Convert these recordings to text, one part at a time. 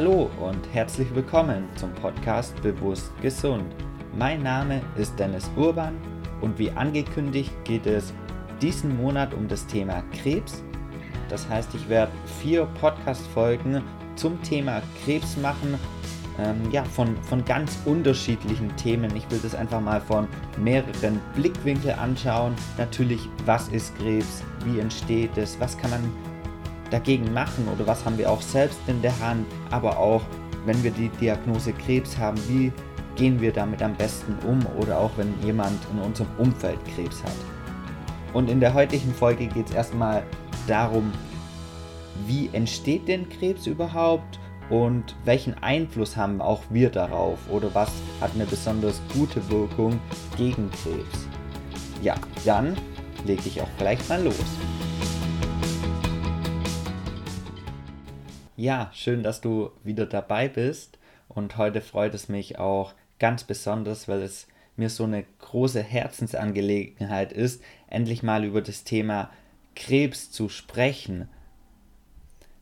Hallo und herzlich willkommen zum Podcast Bewusst Gesund. Mein Name ist Dennis Urban und wie angekündigt geht es diesen Monat um das Thema Krebs. Das heißt, ich werde vier Podcast-Folgen zum Thema Krebs machen. Ähm, ja, von, von ganz unterschiedlichen Themen. Ich will das einfach mal von mehreren Blickwinkeln anschauen. Natürlich, was ist Krebs? Wie entsteht es? Was kann man dagegen machen oder was haben wir auch selbst in der Hand, aber auch wenn wir die Diagnose Krebs haben, wie gehen wir damit am besten um oder auch wenn jemand in unserem Umfeld Krebs hat. Und in der heutigen Folge geht es erstmal darum, wie entsteht denn Krebs überhaupt und welchen Einfluss haben auch wir darauf oder was hat eine besonders gute Wirkung gegen Krebs. Ja, dann lege ich auch gleich mal los. Ja, schön, dass du wieder dabei bist. Und heute freut es mich auch ganz besonders, weil es mir so eine große Herzensangelegenheit ist, endlich mal über das Thema Krebs zu sprechen.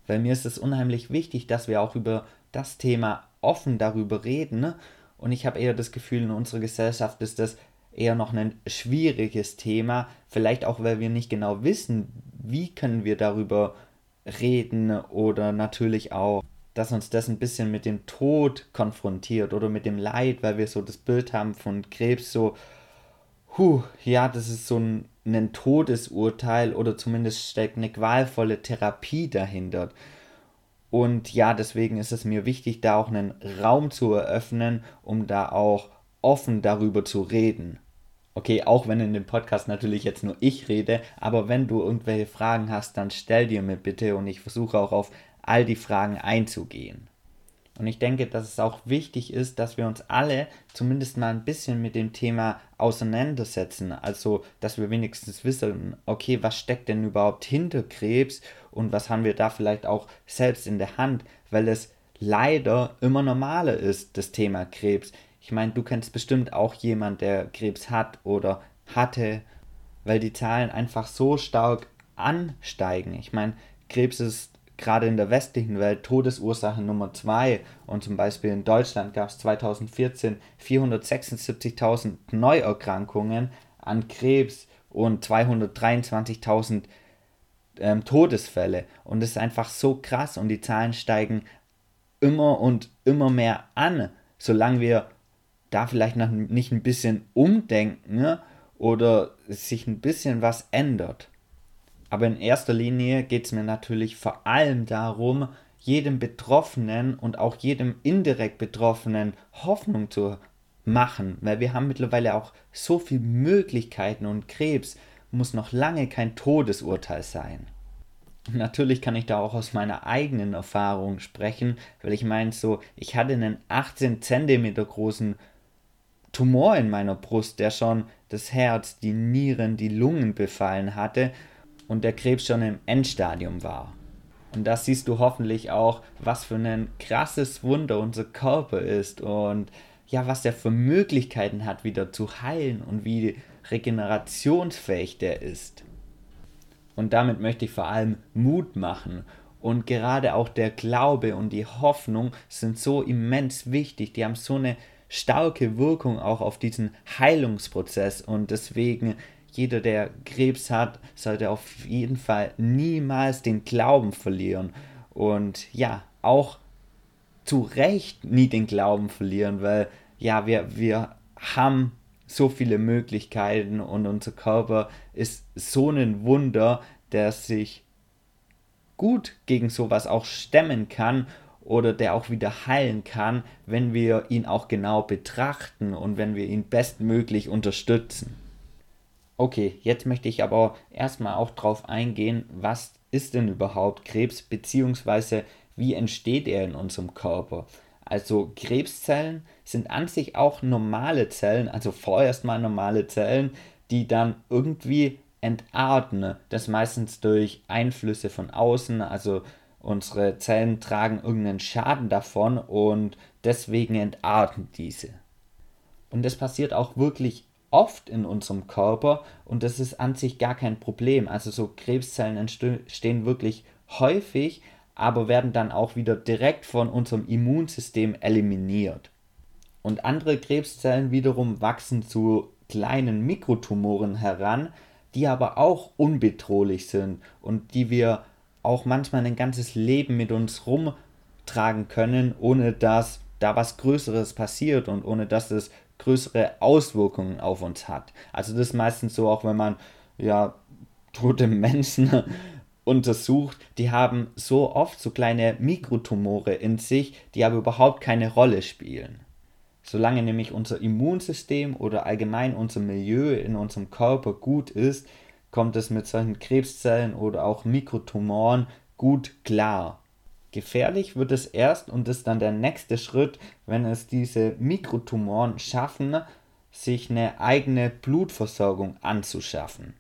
Weil mir ist es unheimlich wichtig, dass wir auch über das Thema offen darüber reden. Und ich habe eher das Gefühl, in unserer Gesellschaft ist das eher noch ein schwieriges Thema. Vielleicht auch, weil wir nicht genau wissen, wie können wir darüber reden reden oder natürlich auch, dass uns das ein bisschen mit dem Tod konfrontiert oder mit dem Leid, weil wir so das Bild haben von Krebs so, huh, ja, das ist so ein, ein Todesurteil oder zumindest steckt eine qualvolle Therapie dahinter. Und ja, deswegen ist es mir wichtig, da auch einen Raum zu eröffnen, um da auch offen darüber zu reden. Okay, auch wenn in dem Podcast natürlich jetzt nur ich rede, aber wenn du irgendwelche Fragen hast, dann stell dir mir bitte und ich versuche auch auf all die Fragen einzugehen. Und ich denke, dass es auch wichtig ist, dass wir uns alle zumindest mal ein bisschen mit dem Thema auseinandersetzen. Also, dass wir wenigstens wissen, okay, was steckt denn überhaupt hinter Krebs und was haben wir da vielleicht auch selbst in der Hand, weil es leider immer normaler ist, das Thema Krebs. Ich meine, du kennst bestimmt auch jemand, der Krebs hat oder hatte, weil die Zahlen einfach so stark ansteigen. Ich meine, Krebs ist gerade in der westlichen Welt Todesursache Nummer 2 und zum Beispiel in Deutschland gab es 2014 476.000 Neuerkrankungen an Krebs und 223.000 ähm, Todesfälle und das ist einfach so krass und die Zahlen steigen immer und immer mehr an, solange wir da vielleicht noch nicht ein bisschen umdenken ne? oder sich ein bisschen was ändert. Aber in erster Linie geht es mir natürlich vor allem darum, jedem Betroffenen und auch jedem indirekt Betroffenen Hoffnung zu machen, weil wir haben mittlerweile auch so viele Möglichkeiten und Krebs muss noch lange kein Todesurteil sein. Natürlich kann ich da auch aus meiner eigenen Erfahrung sprechen, weil ich meine so, ich hatte einen 18 cm großen Tumor in meiner Brust, der schon das Herz, die Nieren, die Lungen befallen hatte und der Krebs schon im Endstadium war. Und da siehst du hoffentlich auch, was für ein krasses Wunder unser Körper ist und ja, was der für Möglichkeiten hat, wieder zu heilen und wie regenerationsfähig der ist. Und damit möchte ich vor allem Mut machen. Und gerade auch der Glaube und die Hoffnung sind so immens wichtig. Die haben so eine starke Wirkung auch auf diesen Heilungsprozess. Und deswegen jeder, der Krebs hat, sollte auf jeden Fall niemals den Glauben verlieren. Und ja, auch zu Recht nie den Glauben verlieren, weil ja, wir, wir haben so viele Möglichkeiten und unser Körper ist so ein Wunder, der sich gut gegen sowas auch stemmen kann oder der auch wieder heilen kann, wenn wir ihn auch genau betrachten und wenn wir ihn bestmöglich unterstützen. Okay, jetzt möchte ich aber erstmal auch darauf eingehen, was ist denn überhaupt Krebs bzw. wie entsteht er in unserem Körper. Also Krebszellen sind an sich auch normale Zellen, also vorerst mal normale Zellen, die dann irgendwie entarten. Das meistens durch Einflüsse von außen, also Unsere Zellen tragen irgendeinen Schaden davon und deswegen entarten diese. Und das passiert auch wirklich oft in unserem Körper und das ist an sich gar kein Problem. Also so Krebszellen entstehen wirklich häufig, aber werden dann auch wieder direkt von unserem Immunsystem eliminiert. Und andere Krebszellen wiederum wachsen zu kleinen Mikrotumoren heran, die aber auch unbedrohlich sind und die wir auch manchmal ein ganzes Leben mit uns rumtragen können, ohne dass da was Größeres passiert und ohne dass es größere Auswirkungen auf uns hat. Also das ist meistens so, auch wenn man ja tote Menschen untersucht, die haben so oft so kleine Mikrotumore in sich, die aber überhaupt keine Rolle spielen. Solange nämlich unser Immunsystem oder allgemein unser Milieu in unserem Körper gut ist, kommt es mit solchen Krebszellen oder auch Mikrotumoren gut klar. Gefährlich wird es erst und ist dann der nächste Schritt, wenn es diese Mikrotumoren schaffen, sich eine eigene Blutversorgung anzuschaffen.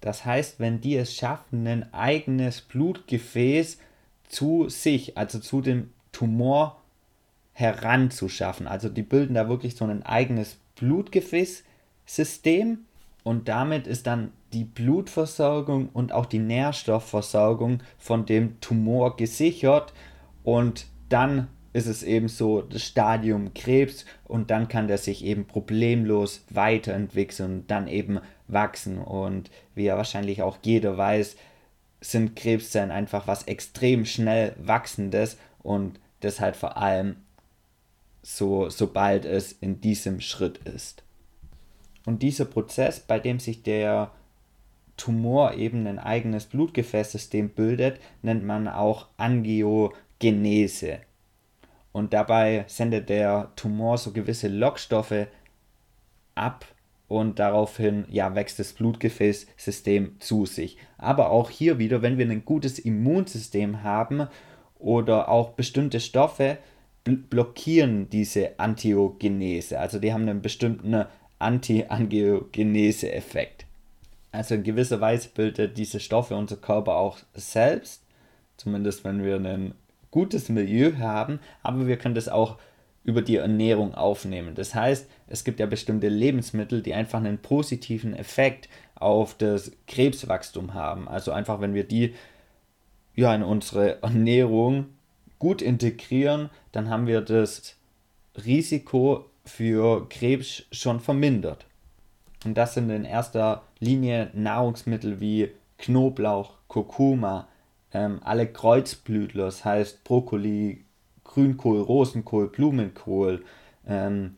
Das heißt, wenn die es schaffen, ein eigenes Blutgefäß zu sich, also zu dem Tumor heranzuschaffen. Also die bilden da wirklich so ein eigenes Blutgefäßsystem und damit ist dann die Blutversorgung und auch die Nährstoffversorgung von dem Tumor gesichert. Und dann ist es eben so das Stadium Krebs und dann kann der sich eben problemlos weiterentwickeln und dann eben wachsen. Und wie ja wahrscheinlich auch jeder weiß, sind Krebszellen einfach was extrem schnell wachsendes. Und deshalb vor allem so, sobald es in diesem Schritt ist. Und dieser Prozess, bei dem sich der Tumor eben ein eigenes Blutgefäßsystem bildet, nennt man auch Angiogenese. Und dabei sendet der Tumor so gewisse Lockstoffe ab und daraufhin ja, wächst das Blutgefäßsystem zu sich. Aber auch hier wieder, wenn wir ein gutes Immunsystem haben oder auch bestimmte Stoffe, blockieren diese Antiogenese. Also die haben einen bestimmten Anti-Angiogenese-Effekt. Also in gewisser Weise bildet diese Stoffe unser Körper auch selbst, zumindest wenn wir ein gutes Milieu haben, aber wir können das auch über die Ernährung aufnehmen. Das heißt, es gibt ja bestimmte Lebensmittel, die einfach einen positiven Effekt auf das Krebswachstum haben. Also einfach, wenn wir die ja in unsere Ernährung gut integrieren, dann haben wir das Risiko für Krebs schon vermindert. Und das sind in erster Linie Nahrungsmittel wie Knoblauch, Kurkuma, ähm, alle Kreuzblütler, das heißt Brokkoli, Grünkohl, Rosenkohl, Blumenkohl, ähm,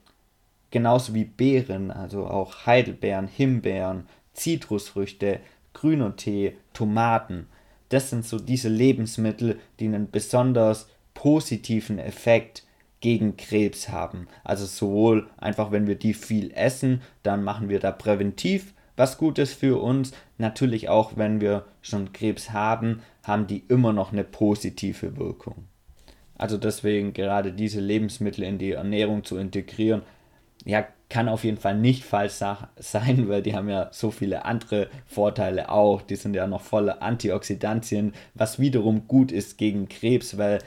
genauso wie Beeren, also auch Heidelbeeren, Himbeeren, Zitrusfrüchte, grüner Tee, Tomaten das sind so diese Lebensmittel, die einen besonders positiven Effekt gegen Krebs haben. Also sowohl einfach, wenn wir die viel essen, dann machen wir da präventiv was Gutes für uns. Natürlich auch, wenn wir schon Krebs haben, haben die immer noch eine positive Wirkung. Also deswegen gerade diese Lebensmittel in die Ernährung zu integrieren, ja, kann auf jeden Fall nicht falsch sein, weil die haben ja so viele andere Vorteile auch. Die sind ja noch voller Antioxidantien, was wiederum gut ist gegen Krebs, weil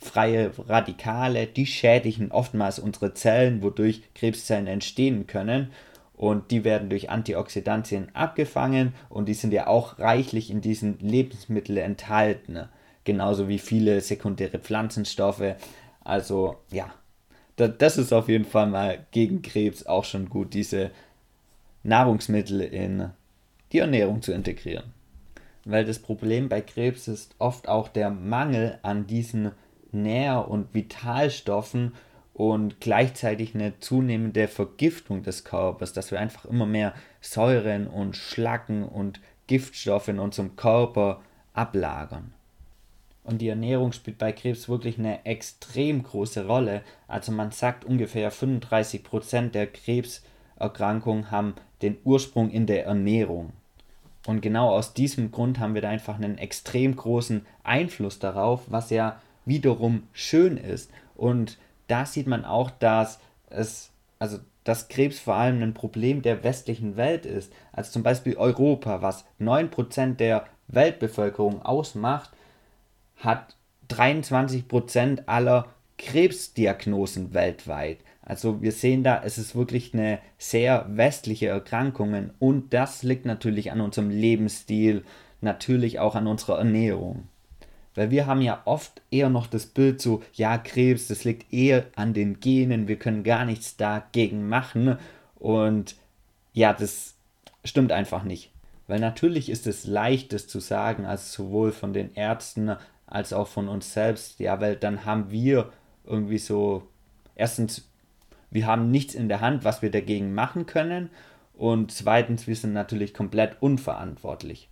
freie Radikale, die schädigen oftmals unsere Zellen, wodurch Krebszellen entstehen können. Und die werden durch Antioxidantien abgefangen und die sind ja auch reichlich in diesen Lebensmitteln enthalten. Genauso wie viele sekundäre Pflanzenstoffe. Also ja, das ist auf jeden Fall mal gegen Krebs auch schon gut, diese Nahrungsmittel in die Ernährung zu integrieren. Weil das Problem bei Krebs ist oft auch der Mangel an diesen Nähr- und Vitalstoffen und gleichzeitig eine zunehmende Vergiftung des Körpers, dass wir einfach immer mehr Säuren und Schlacken und Giftstoffe in unserem Körper ablagern. Und die Ernährung spielt bei Krebs wirklich eine extrem große Rolle. Also man sagt ungefähr 35% der Krebserkrankungen haben den Ursprung in der Ernährung. Und genau aus diesem Grund haben wir da einfach einen extrem großen Einfluss darauf, was ja wiederum schön ist. Und da sieht man auch, dass es, also dass Krebs vor allem ein Problem der westlichen Welt ist. Also zum Beispiel Europa, was 9% der Weltbevölkerung ausmacht, hat 23% aller Krebsdiagnosen weltweit. Also wir sehen da, es ist wirklich eine sehr westliche Erkrankung und das liegt natürlich an unserem Lebensstil, natürlich auch an unserer Ernährung. Weil wir haben ja oft eher noch das Bild so, ja, Krebs, das liegt eher an den Genen, wir können gar nichts dagegen machen. Und ja, das stimmt einfach nicht. Weil natürlich ist es leicht, das zu sagen, also sowohl von den Ärzten als auch von uns selbst. Ja, weil dann haben wir irgendwie so, erstens, wir haben nichts in der Hand, was wir dagegen machen können. Und zweitens, wir sind natürlich komplett unverantwortlich.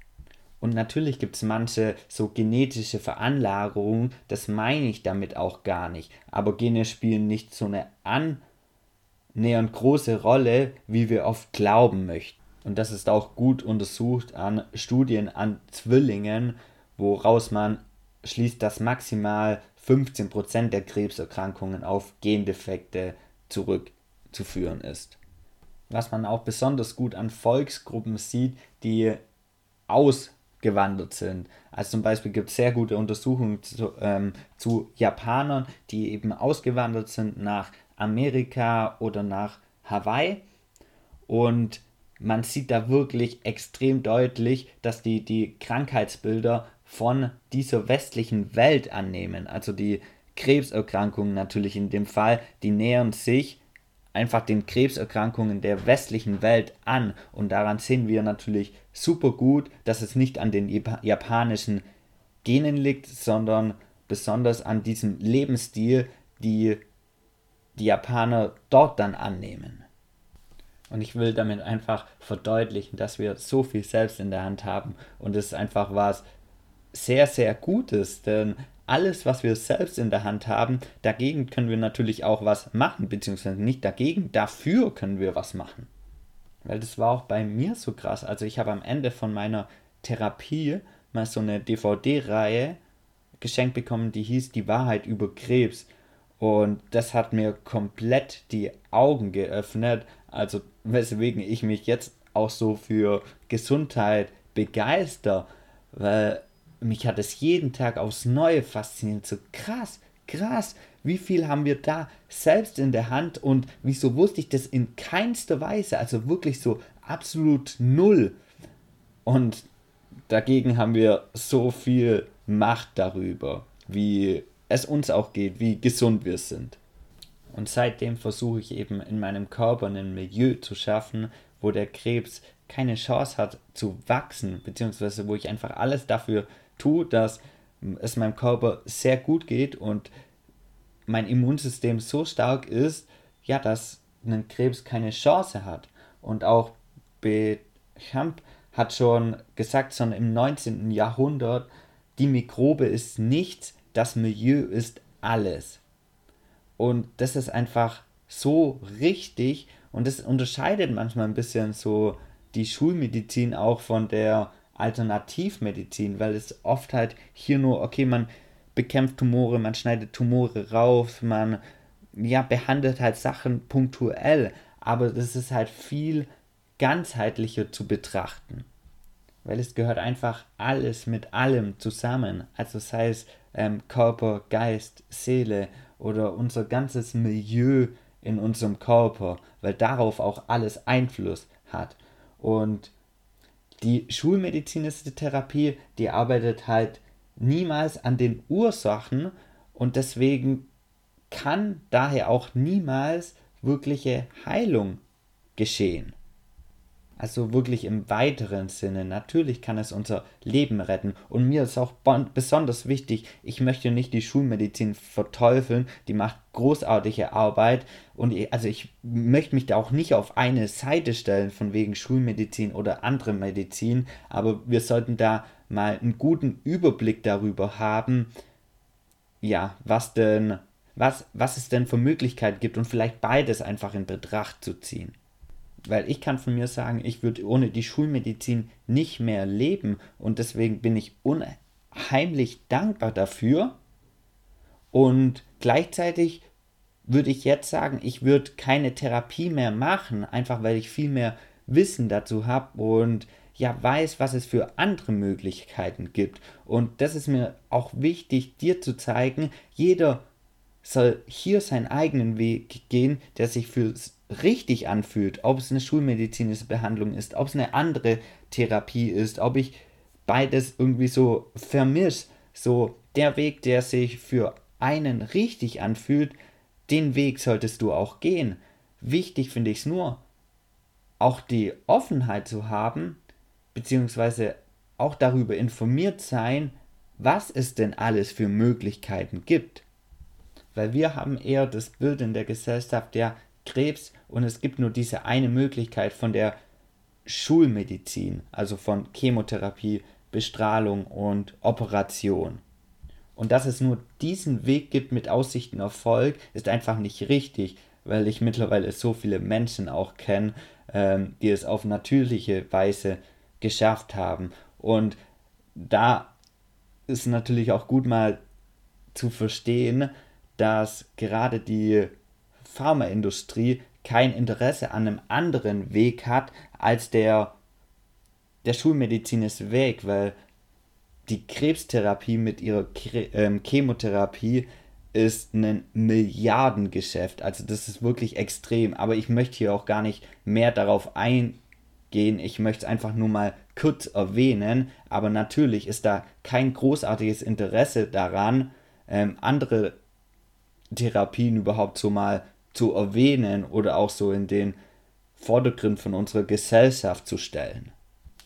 Und natürlich gibt es manche so genetische Veranlagerungen, das meine ich damit auch gar nicht. Aber Gene spielen nicht so eine annähernd große Rolle, wie wir oft glauben möchten. Und das ist auch gut untersucht an Studien an Zwillingen, woraus man schließt, dass maximal 15% der Krebserkrankungen auf Gendefekte zurückzuführen ist. Was man auch besonders gut an Volksgruppen sieht, die aus gewandert sind. Also zum Beispiel gibt es sehr gute Untersuchungen zu, ähm, zu Japanern, die eben ausgewandert sind nach Amerika oder nach Hawaii. Und man sieht da wirklich extrem deutlich, dass die, die Krankheitsbilder von dieser westlichen Welt annehmen. Also die Krebserkrankungen natürlich in dem Fall, die nähern sich einfach den Krebserkrankungen der westlichen Welt an. Und daran sehen wir natürlich super gut, dass es nicht an den japanischen Genen liegt, sondern besonders an diesem Lebensstil, die die Japaner dort dann annehmen. Und ich will damit einfach verdeutlichen, dass wir so viel selbst in der Hand haben und es ist einfach was sehr, sehr Gutes, denn alles, was wir selbst in der Hand haben, dagegen können wir natürlich auch was machen, beziehungsweise nicht dagegen, dafür können wir was machen. Weil das war auch bei mir so krass. Also ich habe am Ende von meiner Therapie mal so eine DVD-Reihe geschenkt bekommen, die hieß Die Wahrheit über Krebs. Und das hat mir komplett die Augen geöffnet. Also weswegen ich mich jetzt auch so für Gesundheit begeister, weil mich hat es jeden Tag aufs Neue fasziniert. So krass, krass, wie viel haben wir da selbst in der Hand und wieso wusste ich das in keinster Weise, also wirklich so absolut null. Und dagegen haben wir so viel Macht darüber, wie es uns auch geht, wie gesund wir sind. Und seitdem versuche ich eben in meinem Körper ein Milieu zu schaffen, wo der Krebs keine Chance hat zu wachsen, beziehungsweise wo ich einfach alles dafür tue, dass es meinem Körper sehr gut geht und mein Immunsystem so stark ist, ja, dass ein Krebs keine Chance hat. Und auch Bechamp hat schon gesagt, schon im 19. Jahrhundert, die Mikrobe ist nichts, das Milieu ist alles. Und das ist einfach so richtig und das unterscheidet manchmal ein bisschen so die Schulmedizin auch von der Alternativmedizin, weil es oft halt hier nur, okay, man bekämpft Tumore, man schneidet Tumore raus, man ja, behandelt halt Sachen punktuell, aber das ist halt viel ganzheitlicher zu betrachten. Weil es gehört einfach alles mit allem zusammen. Also sei es ähm, Körper, Geist, Seele oder unser ganzes Milieu in unserem Körper, weil darauf auch alles Einfluss hat. Und die schulmedizinische Therapie, die arbeitet halt niemals an den Ursachen und deswegen kann daher auch niemals wirkliche Heilung geschehen. Also wirklich im weiteren Sinne. Natürlich kann es unser Leben retten. Und mir ist auch besonders wichtig, ich möchte nicht die Schulmedizin verteufeln. Die macht großartige Arbeit. Und ich, also ich möchte mich da auch nicht auf eine Seite stellen, von wegen Schulmedizin oder andere Medizin. Aber wir sollten da mal einen guten Überblick darüber haben, ja, was denn, was, was es denn für Möglichkeiten gibt und vielleicht beides einfach in Betracht zu ziehen weil ich kann von mir sagen, ich würde ohne die Schulmedizin nicht mehr leben und deswegen bin ich unheimlich dankbar dafür und gleichzeitig würde ich jetzt sagen, ich würde keine Therapie mehr machen, einfach weil ich viel mehr Wissen dazu habe und ja weiß, was es für andere Möglichkeiten gibt. Und das ist mir auch wichtig, dir zu zeigen, jeder soll hier seinen eigenen Weg gehen, der sich für richtig anfühlt, ob es eine schulmedizinische Behandlung ist, ob es eine andere Therapie ist, ob ich beides irgendwie so vermische, so der Weg, der sich für einen richtig anfühlt, den Weg solltest du auch gehen. Wichtig finde ich es nur, auch die Offenheit zu haben, beziehungsweise auch darüber informiert sein, was es denn alles für Möglichkeiten gibt. Weil wir haben eher das Bild in der Gesellschaft, der Krebs und es gibt nur diese eine Möglichkeit von der Schulmedizin, also von Chemotherapie, Bestrahlung und Operation. Und dass es nur diesen Weg gibt mit Aussichten auf Erfolg, ist einfach nicht richtig, weil ich mittlerweile so viele Menschen auch kenne, ähm, die es auf natürliche Weise geschafft haben. Und da ist natürlich auch gut mal zu verstehen, dass gerade die Pharmaindustrie kein Interesse an einem anderen Weg hat als der der Schulmedizin ist weg, weil die Krebstherapie mit ihrer ähm, Chemotherapie ist ein Milliardengeschäft. Also das ist wirklich extrem. Aber ich möchte hier auch gar nicht mehr darauf eingehen. Ich möchte es einfach nur mal kurz erwähnen. Aber natürlich ist da kein großartiges Interesse daran, ähm, andere Therapien überhaupt so mal zu erwähnen oder auch so in den Vordergrund von unserer Gesellschaft zu stellen.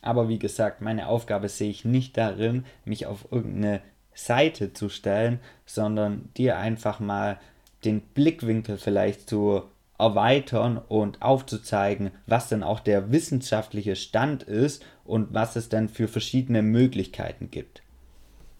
Aber wie gesagt, meine Aufgabe sehe ich nicht darin, mich auf irgendeine Seite zu stellen, sondern dir einfach mal den Blickwinkel vielleicht zu erweitern und aufzuzeigen, was denn auch der wissenschaftliche Stand ist und was es denn für verschiedene Möglichkeiten gibt.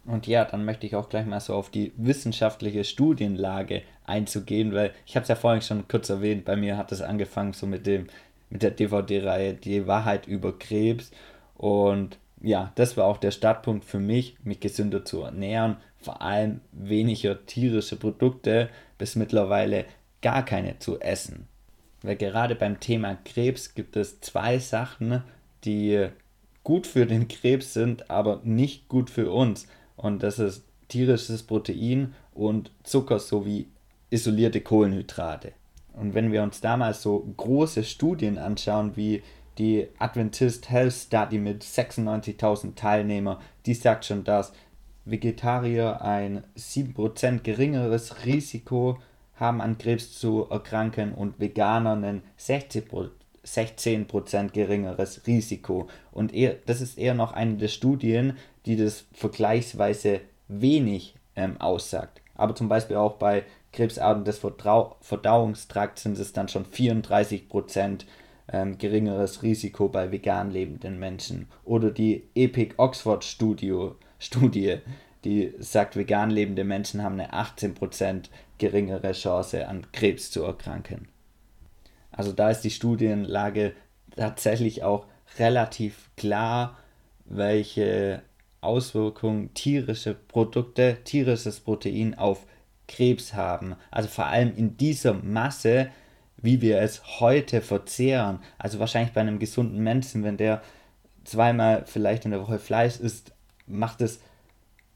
Und ja, dann möchte ich auch gleich mal so auf die wissenschaftliche Studienlage einzugehen, weil ich habe es ja vorhin schon kurz erwähnt, bei mir hat es angefangen so mit dem mit der DVD-Reihe Die Wahrheit über Krebs und ja, das war auch der Startpunkt für mich, mich gesünder zu ernähren, vor allem weniger tierische Produkte bis mittlerweile gar keine zu essen. Weil gerade beim Thema Krebs gibt es zwei Sachen, die gut für den Krebs sind, aber nicht gut für uns. Und das ist tierisches Protein und Zucker sowie isolierte Kohlenhydrate. Und wenn wir uns damals so große Studien anschauen, wie die Adventist Health Study mit 96.000 Teilnehmern, die sagt schon, dass Vegetarier ein 7% geringeres Risiko haben, an Krebs zu erkranken und Veganer ein 16% geringeres Risiko. Und eher, das ist eher noch eine der Studien, die das vergleichsweise wenig ähm, aussagt. Aber zum Beispiel auch bei Krebsarten des Verdau Verdauungstrakts sind es dann schon 34 Prozent ähm, geringeres Risiko bei vegan lebenden Menschen. Oder die Epic Oxford Studio, Studie, die sagt, vegan lebende Menschen haben eine 18% geringere Chance an Krebs zu erkranken. Also da ist die Studienlage tatsächlich auch relativ klar, welche Auswirkungen tierische Produkte, tierisches Protein auf Krebs haben. Also vor allem in dieser Masse, wie wir es heute verzehren. Also wahrscheinlich bei einem gesunden Menschen, wenn der zweimal vielleicht in der Woche Fleisch isst, macht es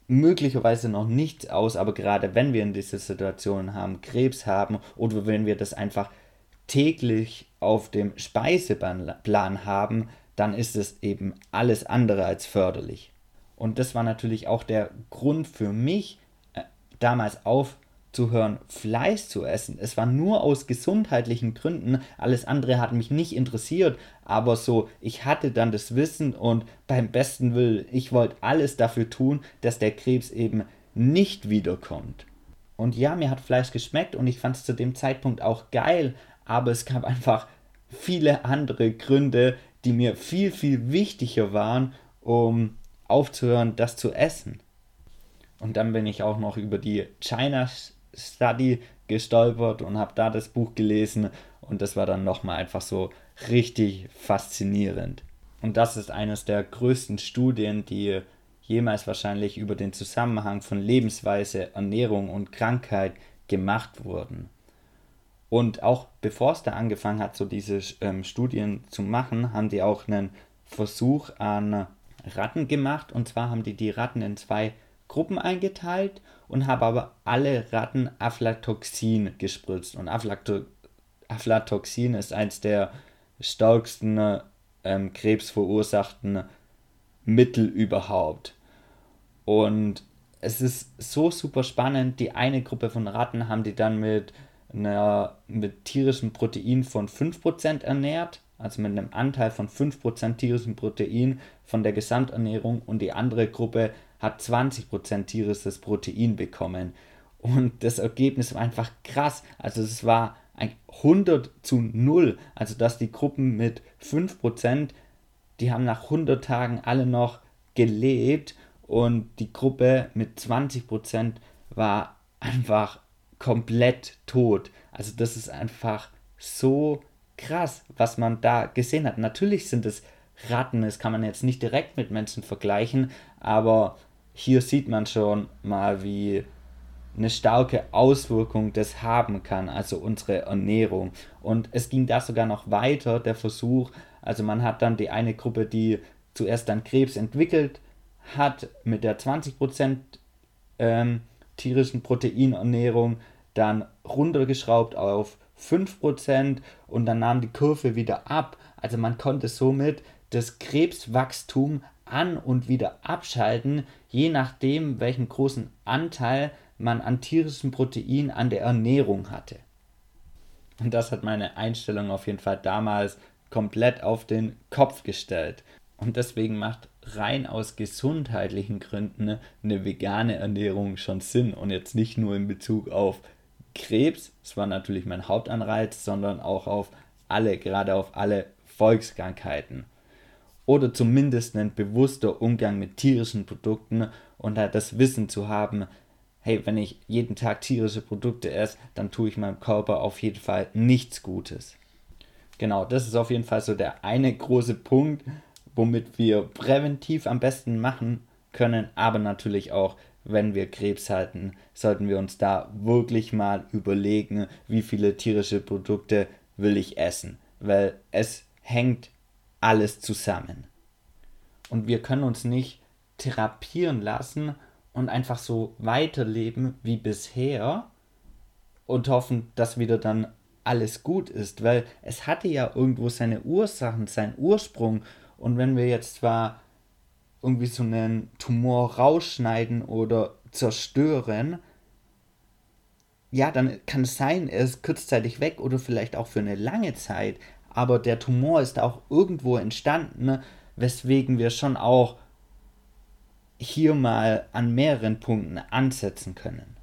möglicherweise noch nichts aus, aber gerade wenn wir in dieser Situation haben, Krebs haben oder wenn wir das einfach täglich auf dem Speiseplan haben, dann ist es eben alles andere als förderlich. Und das war natürlich auch der Grund für mich, äh, damals aufzuhören, Fleisch zu essen. Es war nur aus gesundheitlichen Gründen. Alles andere hat mich nicht interessiert. Aber so, ich hatte dann das Wissen und beim besten Willen, ich wollte alles dafür tun, dass der Krebs eben nicht wiederkommt. Und ja, mir hat Fleisch geschmeckt und ich fand es zu dem Zeitpunkt auch geil, aber es gab einfach viele andere Gründe, die mir viel, viel wichtiger waren, um aufzuhören, das zu essen. Und dann bin ich auch noch über die China Study gestolpert und habe da das Buch gelesen und das war dann nochmal einfach so richtig faszinierend. Und das ist eines der größten Studien, die jemals wahrscheinlich über den Zusammenhang von Lebensweise, Ernährung und Krankheit gemacht wurden. Und auch bevor es da angefangen hat, so diese ähm, Studien zu machen, haben die auch einen Versuch an Ratten gemacht. Und zwar haben die die Ratten in zwei Gruppen eingeteilt und haben aber alle Ratten Aflatoxin gespritzt. Und Aflato Aflatoxin ist eins der stärksten ähm, krebsverursachten Mittel überhaupt. Und es ist so super spannend. Die eine Gruppe von Ratten haben die dann mit, einer, mit tierischem Protein von 5% ernährt, also mit einem Anteil von 5% tierischem Protein von der Gesamternährung und die andere Gruppe hat 20% tierisches Protein bekommen. Und das Ergebnis war einfach krass. Also es war 100 zu 0. Also dass die Gruppen mit 5%, die haben nach 100 Tagen alle noch gelebt und die Gruppe mit 20% war einfach komplett tot. Also das ist einfach so krass, was man da gesehen hat. Natürlich sind es Ratten, das kann man jetzt nicht direkt mit Menschen vergleichen, aber hier sieht man schon mal, wie eine starke Auswirkung das haben kann, also unsere Ernährung. Und es ging da sogar noch weiter, der Versuch, also man hat dann die eine Gruppe, die zuerst dann Krebs entwickelt hat, mit der 20% ähm, tierischen Proteinernährung dann runtergeschraubt auf 5% und dann nahm die Kurve wieder ab. Also man konnte somit das Krebswachstum an und wieder abschalten, je nachdem, welchen großen Anteil man an tierischem Protein an der Ernährung hatte. Und das hat meine Einstellung auf jeden Fall damals komplett auf den Kopf gestellt. Und deswegen macht rein aus gesundheitlichen Gründen eine vegane Ernährung schon Sinn und jetzt nicht nur in Bezug auf Krebs, das war natürlich mein Hauptanreiz, sondern auch auf alle, gerade auf alle Volkskrankheiten. Oder zumindest ein bewusster Umgang mit tierischen Produkten und halt das Wissen zu haben, hey, wenn ich jeden Tag tierische Produkte esse, dann tue ich meinem Körper auf jeden Fall nichts Gutes. Genau, das ist auf jeden Fall so der eine große Punkt, womit wir präventiv am besten machen können, aber natürlich auch, wenn wir Krebs halten, sollten wir uns da wirklich mal überlegen, wie viele tierische Produkte will ich essen, weil es hängt alles zusammen. Und wir können uns nicht therapieren lassen und einfach so weiterleben wie bisher und hoffen, dass wieder dann alles gut ist, weil es hatte ja irgendwo seine Ursachen, seinen Ursprung und wenn wir jetzt zwar irgendwie so einen Tumor rausschneiden oder zerstören, ja, dann kann es sein, er ist kurzzeitig weg oder vielleicht auch für eine lange Zeit, aber der Tumor ist auch irgendwo entstanden, weswegen wir schon auch hier mal an mehreren Punkten ansetzen können.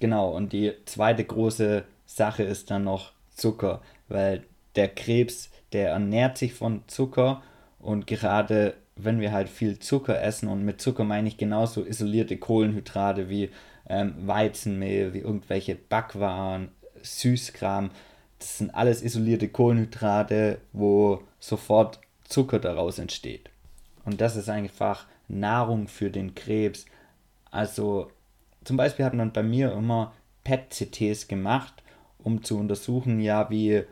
Genau, und die zweite große Sache ist dann noch Zucker, weil der Krebs, der ernährt sich von Zucker und gerade wenn wir halt viel Zucker essen, und mit Zucker meine ich genauso isolierte Kohlenhydrate wie ähm, Weizenmehl, wie irgendwelche Backwaren, Süßkram, das sind alles isolierte Kohlenhydrate, wo sofort Zucker daraus entsteht. Und das ist einfach Nahrung für den Krebs. Also zum Beispiel hat man bei mir immer PET-CTs gemacht, um zu untersuchen, ja, wie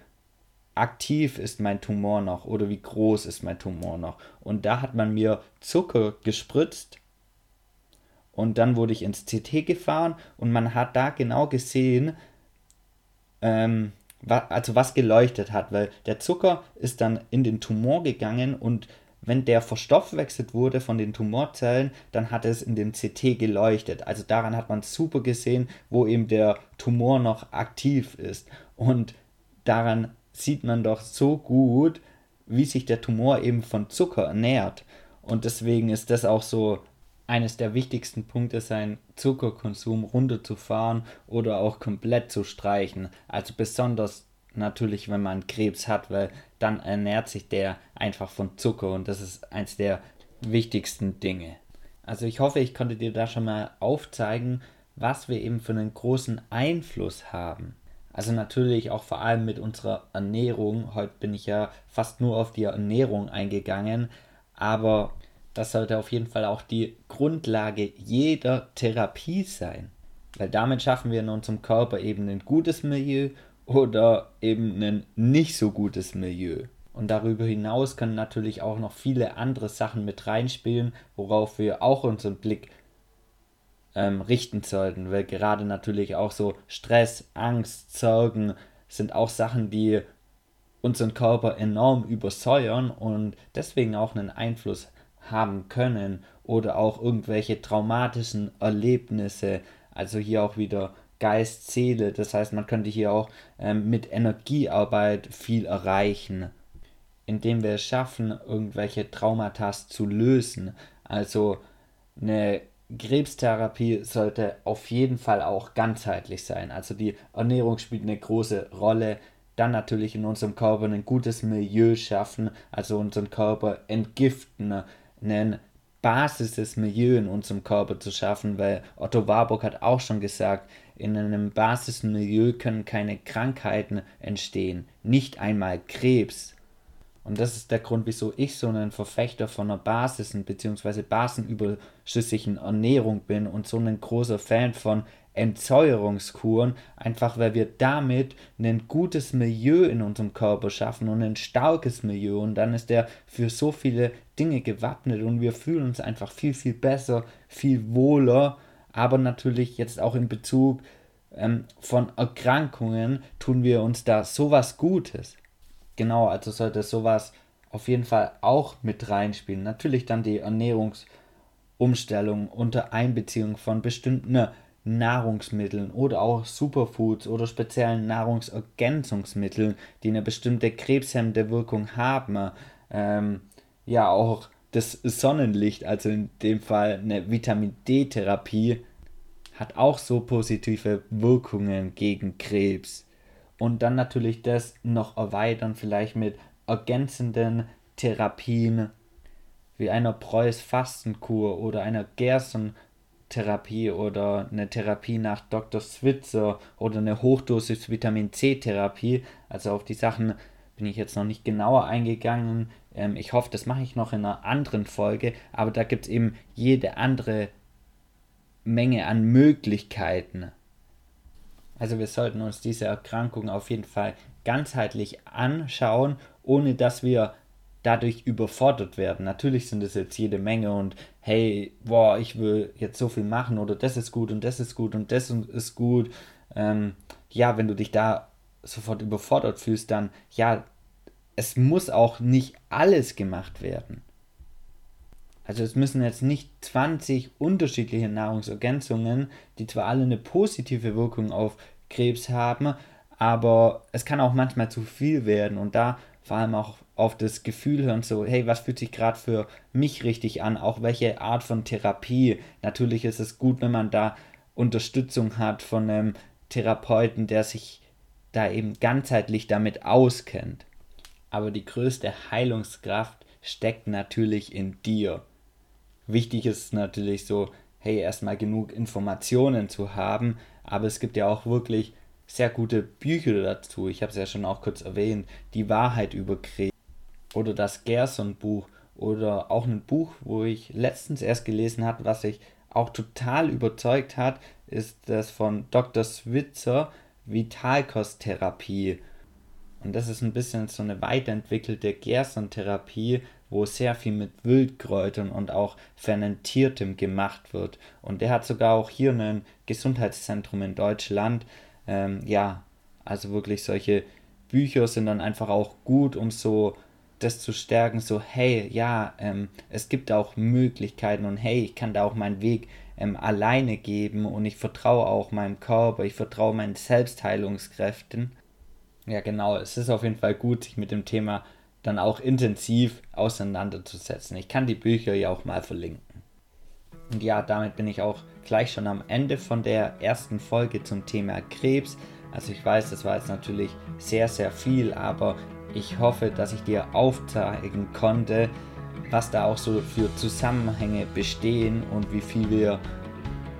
aktiv ist mein Tumor noch oder wie groß ist mein Tumor noch. Und da hat man mir Zucker gespritzt und dann wurde ich ins CT gefahren und man hat da genau gesehen, ähm, also was geleuchtet hat, weil der Zucker ist dann in den Tumor gegangen und wenn der verstoffwechselt wurde von den Tumorzellen, dann hat es in dem CT geleuchtet. Also daran hat man super gesehen, wo eben der Tumor noch aktiv ist. Und daran sieht man doch so gut, wie sich der Tumor eben von Zucker ernährt. Und deswegen ist das auch so eines der wichtigsten Punkte, seinen Zuckerkonsum runterzufahren oder auch komplett zu streichen. Also besonders natürlich, wenn man Krebs hat, weil dann ernährt sich der einfach von Zucker und das ist eins der wichtigsten Dinge. Also ich hoffe, ich konnte dir da schon mal aufzeigen, was wir eben für einen großen Einfluss haben. Also natürlich auch vor allem mit unserer Ernährung. Heute bin ich ja fast nur auf die Ernährung eingegangen, aber das sollte auf jeden Fall auch die Grundlage jeder Therapie sein. Weil damit schaffen wir in unserem Körper eben ein gutes Milieu oder eben ein nicht so gutes Milieu. Und darüber hinaus können natürlich auch noch viele andere Sachen mit reinspielen, worauf wir auch unseren Blick ähm, richten sollten, weil gerade natürlich auch so Stress, Angst, Sorgen sind auch Sachen, die unseren Körper enorm übersäuern und deswegen auch einen Einfluss haben können oder auch irgendwelche traumatischen Erlebnisse. Also hier auch wieder Geist, Seele. Das heißt, man könnte hier auch ähm, mit Energiearbeit viel erreichen, indem wir es schaffen, irgendwelche Traumata zu lösen. Also eine Krebstherapie sollte auf jeden Fall auch ganzheitlich sein. Also die Ernährung spielt eine große Rolle. Dann natürlich in unserem Körper ein gutes Milieu schaffen, also unseren Körper entgiften, ein basisches Milieu in unserem Körper zu schaffen, weil Otto Warburg hat auch schon gesagt, in einem basischen Milieu können keine Krankheiten entstehen, nicht einmal Krebs. Und das ist der Grund, wieso ich so ein Verfechter von einer basischen bzw. basenüberschüssigen Ernährung bin und so ein großer Fan von Entsäuerungskuren, einfach weil wir damit ein gutes Milieu in unserem Körper schaffen und ein starkes Milieu und dann ist der für so viele Dinge gewappnet und wir fühlen uns einfach viel, viel besser, viel wohler, aber natürlich jetzt auch in Bezug ähm, von Erkrankungen tun wir uns da sowas Gutes. Genau, also sollte sowas auf jeden Fall auch mit reinspielen. Natürlich dann die Ernährungsumstellung unter Einbeziehung von bestimmten Nahrungsmitteln oder auch Superfoods oder speziellen Nahrungsergänzungsmitteln, die eine bestimmte krebshemmende Wirkung haben. Ähm, ja, auch das Sonnenlicht, also in dem Fall eine Vitamin D-Therapie, hat auch so positive Wirkungen gegen Krebs und dann natürlich das noch erweitern, vielleicht mit ergänzenden Therapien wie einer Preuß-Fastenkur oder einer Gerson-Therapie oder eine Therapie nach Dr. Switzer oder eine Hochdosis Vitamin C-Therapie. Also auf die Sachen bin ich jetzt noch nicht genauer eingegangen. Ähm, ich hoffe, das mache ich noch in einer anderen Folge, aber da gibt es eben jede andere Menge an Möglichkeiten. Also wir sollten uns diese Erkrankung auf jeden Fall ganzheitlich anschauen, ohne dass wir dadurch überfordert werden. Natürlich sind es jetzt jede Menge und hey, boah, ich will jetzt so viel machen oder das ist gut und das ist gut und das ist gut. Ähm, ja, wenn du dich da sofort überfordert fühlst, dann ja, es muss auch nicht alles gemacht werden. Also es müssen jetzt nicht 20 unterschiedliche Nahrungsergänzungen, die zwar alle eine positive Wirkung auf Krebs haben, aber es kann auch manchmal zu viel werden und da vor allem auch auf das Gefühl hören, so, hey, was fühlt sich gerade für mich richtig an, auch welche Art von Therapie. Natürlich ist es gut, wenn man da Unterstützung hat von einem Therapeuten, der sich da eben ganzheitlich damit auskennt. Aber die größte Heilungskraft steckt natürlich in dir. Wichtig ist natürlich so, hey, erstmal genug Informationen zu haben, aber es gibt ja auch wirklich sehr gute Bücher dazu. Ich habe es ja schon auch kurz erwähnt, Die Wahrheit über Krebs oder das Gerson-Buch oder auch ein Buch, wo ich letztens erst gelesen habe, was sich auch total überzeugt hat, ist das von Dr. Switzer Vitalkosttherapie. Und das ist ein bisschen so eine weiterentwickelte Gerson-Therapie, wo sehr viel mit Wildkräutern und auch Fermentiertem gemacht wird. Und der hat sogar auch hier ein Gesundheitszentrum in Deutschland. Ähm, ja, also wirklich solche Bücher sind dann einfach auch gut, um so das zu stärken, so hey, ja, ähm, es gibt auch Möglichkeiten und hey, ich kann da auch meinen Weg ähm, alleine geben und ich vertraue auch meinem Körper, ich vertraue meinen Selbstheilungskräften. Ja, genau, es ist auf jeden Fall gut, sich mit dem Thema dann auch intensiv auseinanderzusetzen. Ich kann die Bücher ja auch mal verlinken. Und ja, damit bin ich auch gleich schon am Ende von der ersten Folge zum Thema Krebs. Also ich weiß, das war jetzt natürlich sehr, sehr viel, aber ich hoffe, dass ich dir aufzeigen konnte, was da auch so für Zusammenhänge bestehen und wie viel wir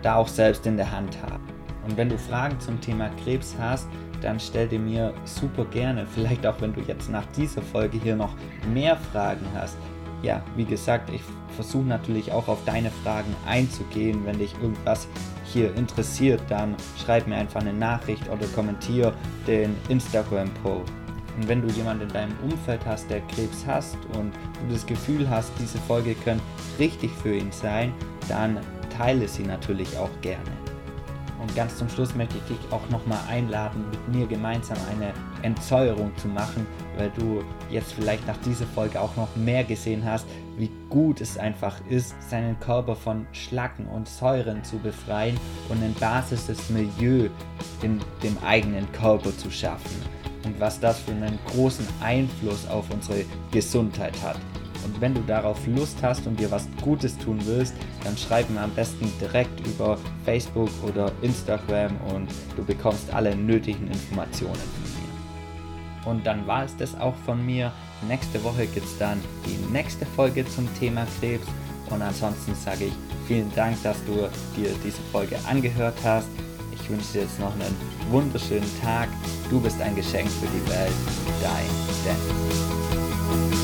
da auch selbst in der Hand haben. Und wenn du Fragen zum Thema Krebs hast, dann stell dir mir super gerne, vielleicht auch wenn du jetzt nach dieser Folge hier noch mehr Fragen hast. Ja, wie gesagt, ich versuche natürlich auch auf deine Fragen einzugehen. Wenn dich irgendwas hier interessiert, dann schreib mir einfach eine Nachricht oder kommentiere den Instagram-Post. Und wenn du jemanden in deinem Umfeld hast, der Krebs hast und du das Gefühl hast, diese Folge könnte richtig für ihn sein, dann teile sie natürlich auch gerne. Und ganz zum Schluss möchte ich dich auch nochmal einladen, mit mir gemeinsam eine Entsäuerung zu machen, weil du jetzt vielleicht nach dieser Folge auch noch mehr gesehen hast, wie gut es einfach ist, seinen Körper von Schlacken und Säuren zu befreien und ein basisches Milieu in dem eigenen Körper zu schaffen und was das für einen großen Einfluss auf unsere Gesundheit hat. Und wenn du darauf Lust hast und dir was Gutes tun willst, dann schreib mir am besten direkt über Facebook oder Instagram und du bekommst alle nötigen Informationen von mir. Und dann war es das auch von mir. Nächste Woche gibt es dann die nächste Folge zum Thema Krebs. Und ansonsten sage ich vielen Dank, dass du dir diese Folge angehört hast. Ich wünsche dir jetzt noch einen wunderschönen Tag. Du bist ein Geschenk für die Welt. Dein Dennis.